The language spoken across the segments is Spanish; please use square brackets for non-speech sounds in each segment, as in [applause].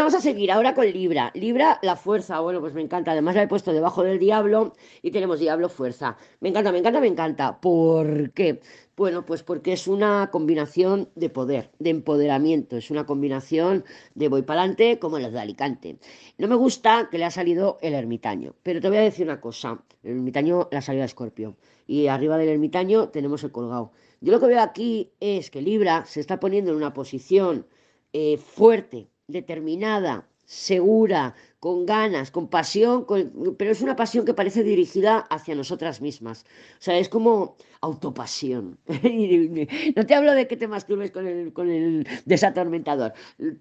Vamos a seguir ahora con Libra. Libra, la fuerza, bueno, pues me encanta. Además la he puesto debajo del diablo y tenemos diablo fuerza. Me encanta, me encanta, me encanta. ¿Por qué? Bueno, pues porque es una combinación de poder, de empoderamiento, es una combinación de voy para adelante como las de Alicante. No me gusta que le ha salido el ermitaño, pero te voy a decir una cosa, el ermitaño la salida de Escorpio y arriba del ermitaño tenemos el colgado. Yo lo que veo aquí es que Libra se está poniendo en una posición eh, fuerte, determinada, segura, con ganas, con pasión, pero es una pasión que parece dirigida hacia nosotras mismas. O sea, es como autopasión. [laughs] no te hablo de que te masturbes con el, desatormentador,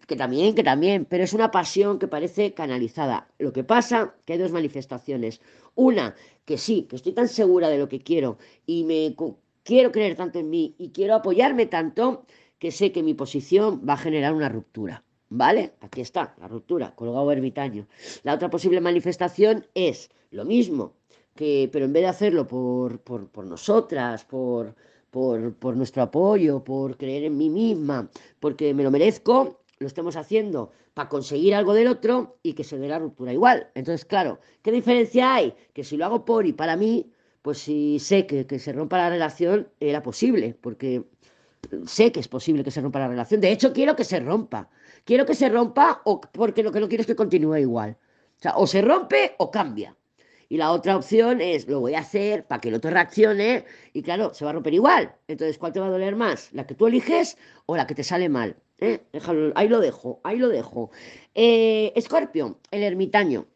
que también, que también, pero es una pasión que parece canalizada. Lo que pasa que hay dos manifestaciones. Una, que sí, que estoy tan segura de lo que quiero y me quiero creer tanto en mí y quiero apoyarme tanto que sé que mi posición va a generar una ruptura. ¿Vale? Aquí está, la ruptura, colgado ermitaño. La otra posible manifestación es lo mismo, que, pero en vez de hacerlo por, por, nosotras, por, por, por, nuestro apoyo, por creer en mí misma, porque me lo merezco, lo estemos haciendo para conseguir algo del otro y que se dé la ruptura igual. Entonces, claro, ¿qué diferencia hay? Que si lo hago por y para mí, pues si sé que, que se rompa la relación, era posible, porque sé que es posible que se rompa la relación. De hecho, quiero que se rompa quiero que se rompa o porque lo que no quiero es que continúe igual. O sea, o se rompe o cambia. Y la otra opción es, lo voy a hacer para que el otro reaccione y claro, se va a romper igual. Entonces, ¿cuál te va a doler más? ¿La que tú eliges o la que te sale mal? ¿Eh? ahí lo dejo, ahí lo dejo. Eh, Escorpio, el ermitaño.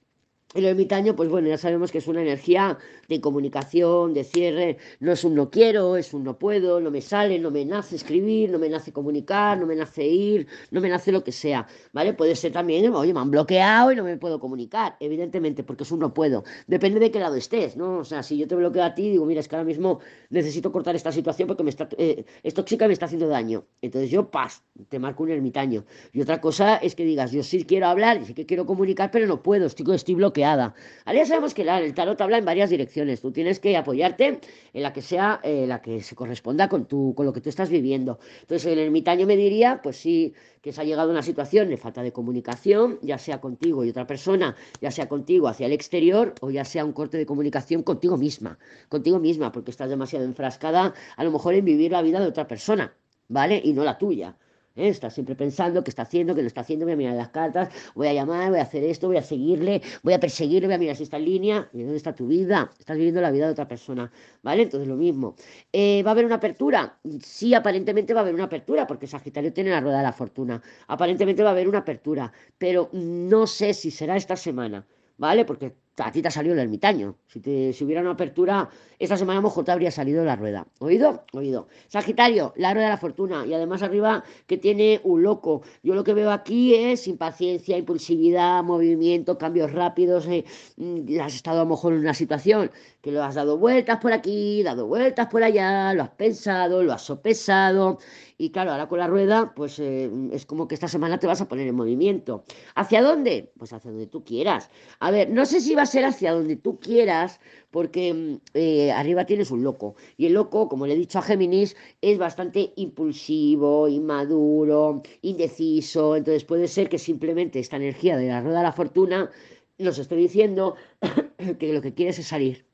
El ermitaño, pues bueno, ya sabemos que es una energía de comunicación, de cierre, no es un no quiero, es un no puedo, no me sale, no me nace escribir, no me nace comunicar, no me nace ir, no me nace lo que sea, ¿vale? Puede ser también, oye, me han bloqueado y no me puedo comunicar, evidentemente, porque es un no puedo. Depende de qué lado estés, ¿no? O sea, si yo te bloqueo a ti, digo, mira, es que ahora mismo necesito cortar esta situación porque me está, eh, y me está haciendo daño. Entonces yo, paz, te marco un ermitaño. Y otra cosa es que digas, yo sí quiero hablar, sí que quiero comunicar, pero no puedo, estoy, estoy bloqueado Ahora ya sabemos que el tarot habla en varias direcciones. Tú tienes que apoyarte en la que sea eh, la que se corresponda con, tu, con lo que tú estás viviendo. Entonces, el ermitaño me diría, pues sí, que se ha llegado a una situación de falta de comunicación, ya sea contigo y otra persona, ya sea contigo hacia el exterior o ya sea un corte de comunicación contigo misma, contigo misma, porque estás demasiado enfrascada a lo mejor en vivir la vida de otra persona, ¿vale? Y no la tuya. ¿Eh? Está siempre pensando qué está haciendo, qué no está haciendo, voy a mirar las cartas, voy a llamar, voy a hacer esto, voy a seguirle, voy a perseguirle, voy a mirar si está en línea, y dónde está tu vida, estás viviendo la vida de otra persona, ¿vale? Entonces lo mismo. Eh, ¿Va a haber una apertura? Sí, aparentemente va a haber una apertura, porque Sagitario tiene la rueda de la fortuna. Aparentemente va a haber una apertura, pero no sé si será esta semana, ¿vale? Porque a ti te ha salido el ermitaño. Si, te, si hubiera una apertura, esta semana a lo mejor te habría salido la rueda. ¿Oído? Oído. Sagitario, la rueda de la fortuna. Y además arriba que tiene un loco. Yo lo que veo aquí es impaciencia, impulsividad, movimiento, cambios rápidos. Eh, mm, has estado a lo mejor en una situación que lo has dado vueltas por aquí, dado vueltas por allá, lo has pensado, lo has sopesado. Y claro, ahora con la rueda, pues eh, es como que esta semana te vas a poner en movimiento. ¿Hacia dónde? Pues hacia donde tú quieras. A ver, no sé si va a ser hacia donde tú quieras, porque mm, eh, arriba tienes un loco. Y el loco, como le he dicho a Géminis, es bastante impulsivo, inmaduro, indeciso. Entonces puede ser que simplemente esta energía de la rueda de la fortuna nos esté diciendo [coughs] que lo que quieres es salir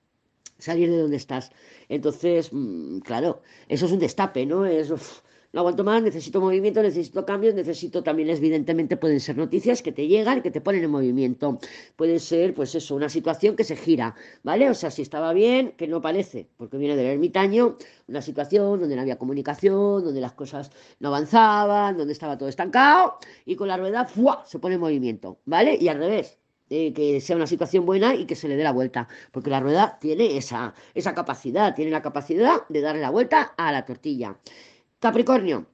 salir de donde estás. Entonces, mm, claro, eso es un destape, ¿no? Es, no aguanto más, necesito movimiento, necesito cambios, necesito también, evidentemente, pueden ser noticias que te llegan, que te ponen en movimiento. Puede ser, pues eso, una situación que se gira, ¿vale? O sea, si estaba bien, que no parece, porque viene del ermitaño, una situación donde no había comunicación, donde las cosas no avanzaban, donde estaba todo estancado, y con la rueda, ¡fua! se pone en movimiento, ¿vale? Y al revés, eh, que sea una situación buena y que se le dé la vuelta, porque la rueda tiene esa, esa capacidad, tiene la capacidad de darle la vuelta a la tortilla. Capricornio.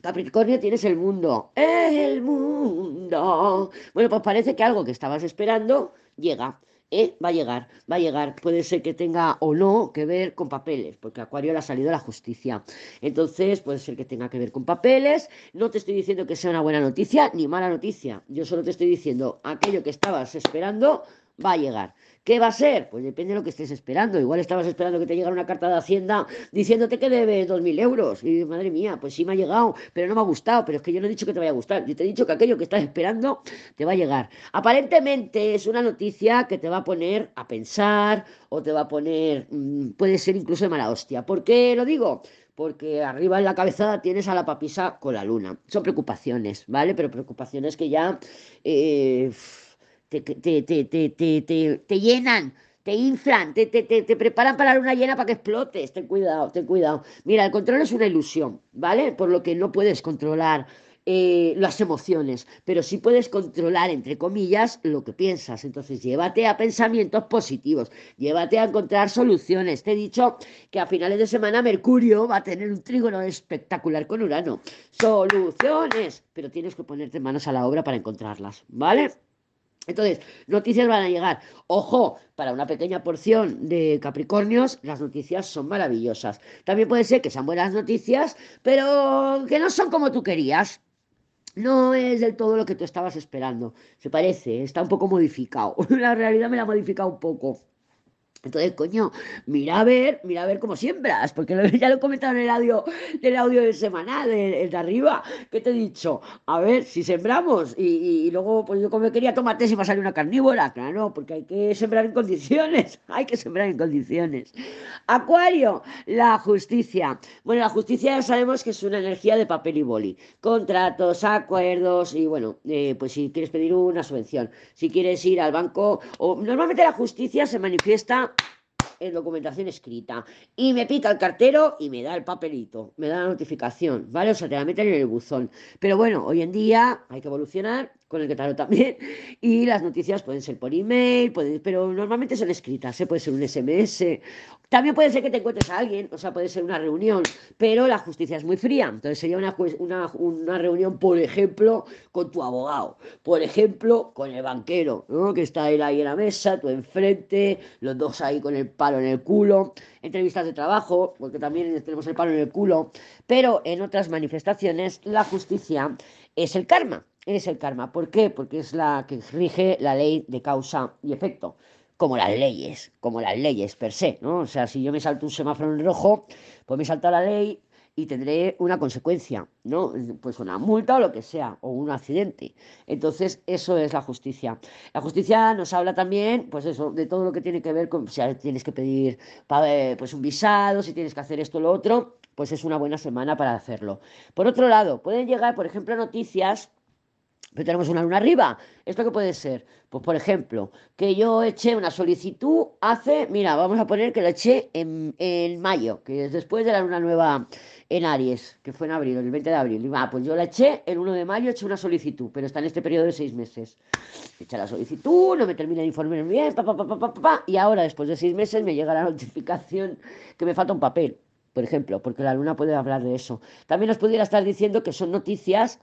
Capricornio tienes el mundo. El mundo. Bueno, pues parece que algo que estabas esperando llega. ¿eh? Va a llegar, va a llegar. Puede ser que tenga o no que ver con papeles, porque Acuario le ha salido la justicia. Entonces, puede ser que tenga que ver con papeles. No te estoy diciendo que sea una buena noticia ni mala noticia. Yo solo te estoy diciendo aquello que estabas esperando va a llegar. ¿Qué va a ser? Pues depende de lo que estés esperando. Igual estabas esperando que te llegara una carta de Hacienda diciéndote que debes 2.000 euros. Y madre mía, pues sí me ha llegado, pero no me ha gustado. Pero es que yo no he dicho que te vaya a gustar. Yo te he dicho que aquello que estás esperando te va a llegar. Aparentemente es una noticia que te va a poner a pensar o te va a poner, mm, puede ser incluso de mala hostia. ¿Por qué lo digo? porque arriba en la cabezada tienes a la papisa con la luna. Son preocupaciones, ¿vale? Pero preocupaciones que ya eh, te, te, te, te, llenan, te inflan, te, te, preparan para la luna llena para que explotes. Ten cuidado, ten cuidado. Mira, el control es una ilusión, ¿vale? Por lo que no puedes controlar eh, las emociones, pero sí puedes controlar, entre comillas, lo que piensas. Entonces, llévate a pensamientos positivos, llévate a encontrar soluciones. Te he dicho que a finales de semana Mercurio va a tener un trígono espectacular con Urano. Soluciones, pero tienes que ponerte manos a la obra para encontrarlas, ¿vale? Entonces, noticias van a llegar. Ojo, para una pequeña porción de Capricornios, las noticias son maravillosas. También puede ser que sean buenas noticias, pero que no son como tú querías no es del todo lo que tú estabas esperando. Se parece, está un poco modificado. [laughs] La realidad me la ha modificado un poco. Entonces, coño, mira a ver, mira a ver cómo siembras, porque [laughs] ya lo he comentado en el audio, del audio de semana, el de arriba, que te he dicho, a ver, si sembramos y, luego, pues yo como quería tomate si va a salir una carnívora, claro, porque hay que sembrar en condiciones, [laughs] hay que sembrar en condiciones. Acuario, la justicia. Bueno, la justicia ya sabemos que es una energía de papel y boli, contratos, acuerdos y bueno, eh, pues si quieres pedir una subvención, si quieres ir al banco, o normalmente la justicia se manifiesta en documentación escrita. Y me pica el cartero y me da el papelito, me da la notificación, ¿vale? O sea, te la meten en el buzón. Pero bueno, hoy en día hay que evolucionar con el que tal también. Y las noticias pueden ser por email, pero normalmente son escritas, ¿eh? puede ser un SMS. También puede ser que te encuentres a alguien, o sea, puede ser una reunión, pero la justicia es muy fría. Entonces sería una, una, una reunión, por ejemplo, con tu abogado, por ejemplo, con el banquero, que está él ahí en la mesa, tú enfrente, los dos ahí con el palo en el culo, entrevistas de trabajo, porque también tenemos el palo en el culo, pero en otras manifestaciones la justicia es el karma es el karma. ¿Por qué? Porque es la que rige la ley de causa y efecto, como las leyes, como las leyes per se, ¿no? O sea, si yo me salto un semáforo en rojo, pues me salta la ley y tendré una consecuencia, ¿no? Pues una multa o lo que sea, o un accidente. Entonces, eso es la justicia. La justicia nos habla también, pues eso, de todo lo que tiene que ver con, si tienes que pedir pues un visado, si tienes que hacer esto o lo otro, pues es una buena semana para hacerlo. Por otro lado, pueden llegar, por ejemplo, noticias pero tenemos una luna arriba. ¿Esto qué puede ser? Pues, por ejemplo, que yo eché una solicitud hace, mira, vamos a poner que la eché en, mayo, que es después de la luna nueva en Aries, que fue en abril, el 20 de abril. Y va, pues yo la eché el 1 de mayo, eché una solicitud, pero está en este periodo de seis meses. Eché la solicitud, no me termina de informar bien, pa, pa, pa, pa, pa, y ahora, después de seis meses, me llega la notificación que me falta un papel, por ejemplo, porque la luna puede hablar de eso. También nos pudiera estar diciendo que son noticias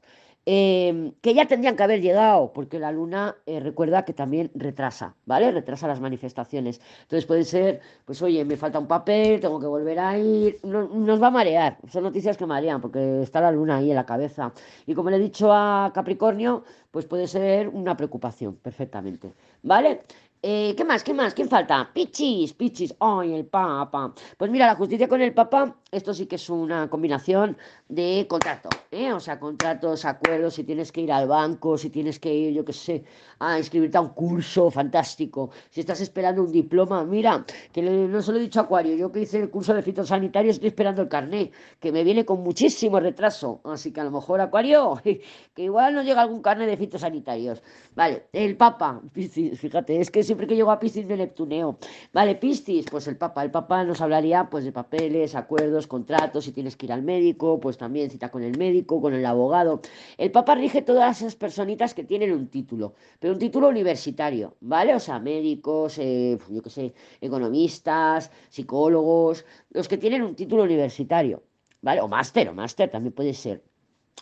Em, que ya tendrían que haber llegado, porque la luna eh, recuerda que también retrasa, ¿vale? Retrasa las manifestaciones. Entonces puede ser, pues oye, me falta un papel, tengo que volver a ir, nos va a marear, son noticias que marean, porque está la luna ahí en la cabeza. Y como le he dicho a Capricornio, pues puede ser una preocupación, perfectamente, ¿vale? Eh, ¿Qué más? ¿Qué más? ¿Quién falta? Pichis, Pichis. ¡Ay, el Papa! Pues mira, la justicia con el Papa, esto sí que es una combinación de contrato, ¿eh? O sea, contratos, acuerdos, si tienes que ir al banco, si tienes que ir, yo qué sé, a inscribirte a un curso fantástico, si estás esperando un diploma, mira, que no se lo he dicho a Acuario, yo que hice el curso de fitosanitarios estoy esperando el carnet, que me viene con muchísimo retraso, así que a lo mejor Acuario, [laughs] que igual no llega algún carnet de fitosanitarios. Vale, el Papa, fíjate, es que siempre que llego a Piscis me Neptuneo. Vale, Piscis, pues el Papa. El Papa nos hablaría pues de papeles, acuerdos, contratos, si tienes que ir al médico, pues también cita con el médico, con el abogado. El Papa rige todas esas personitas que tienen un título, pero un título universitario, ¿vale? O sea, médicos, eh, yo qué sé, economistas, psicólogos, los que tienen un título universitario, ¿vale? O máster, o máster también puede ser.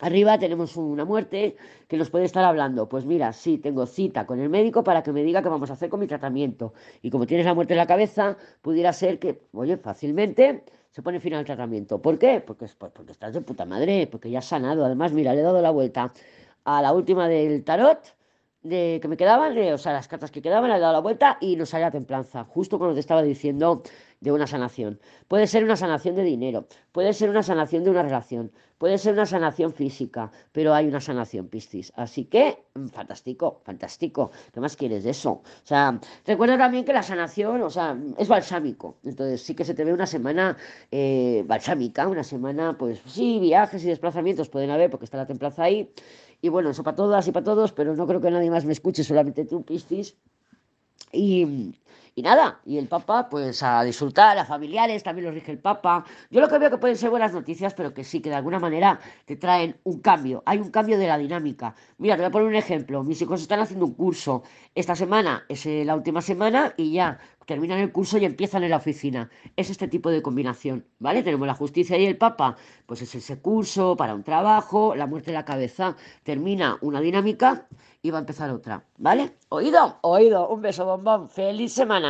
Arriba tenemos una muerte que nos puede estar hablando. Pues mira, sí, tengo cita con el médico para que me diga qué vamos a hacer con mi tratamiento. Y como tienes la muerte en la cabeza, pudiera ser que, oye, fácilmente se pone fin al tratamiento. ¿Por qué? Porque, porque estás de puta madre, porque ya has sanado. Además, mira, le he dado la vuelta a la última del tarot de que me quedaban, o sea, las cartas que quedaban, le he dado la vuelta y nos sale la templanza, justo cuando te estaba diciendo de una sanación. Puede ser una sanación de dinero, puede ser una sanación de una relación, puede ser una sanación física, pero hay una sanación, Piscis. Así que, mm, fantástico, fantástico. ¿Qué más quieres de eso? O sea, recuerda también que la sanación, o sea, es balsámico. Entonces sí que se te ve una semana eh, balsámica, una semana, pues sí, viajes y desplazamientos pueden haber porque está la templanza ahí y bueno, eso para todas y para todos, pero no creo que nadie más me escuche, solamente tú, Piscis. Y, y nada, y el Papa, pues a disfrutar, a familiares, también los rige el Papa. Yo lo que veo que pueden ser buenas noticias, pero que sí, que de alguna manera te traen un cambio. Hay un cambio de la dinámica. Mira, te voy a poner un ejemplo. Mis hijos están haciendo un curso. Esta semana es eh, la última semana y ya terminan el curso y empiezan en la oficina. Es este tipo de combinación, ¿vale? Tenemos la justicia y el Papa, pues es ese curso para un trabajo, la muerte de la cabeza, termina una dinámica y va a empezar otra, ¿vale? ¿Oído? Oído. Un beso, bombón. Feliz semana.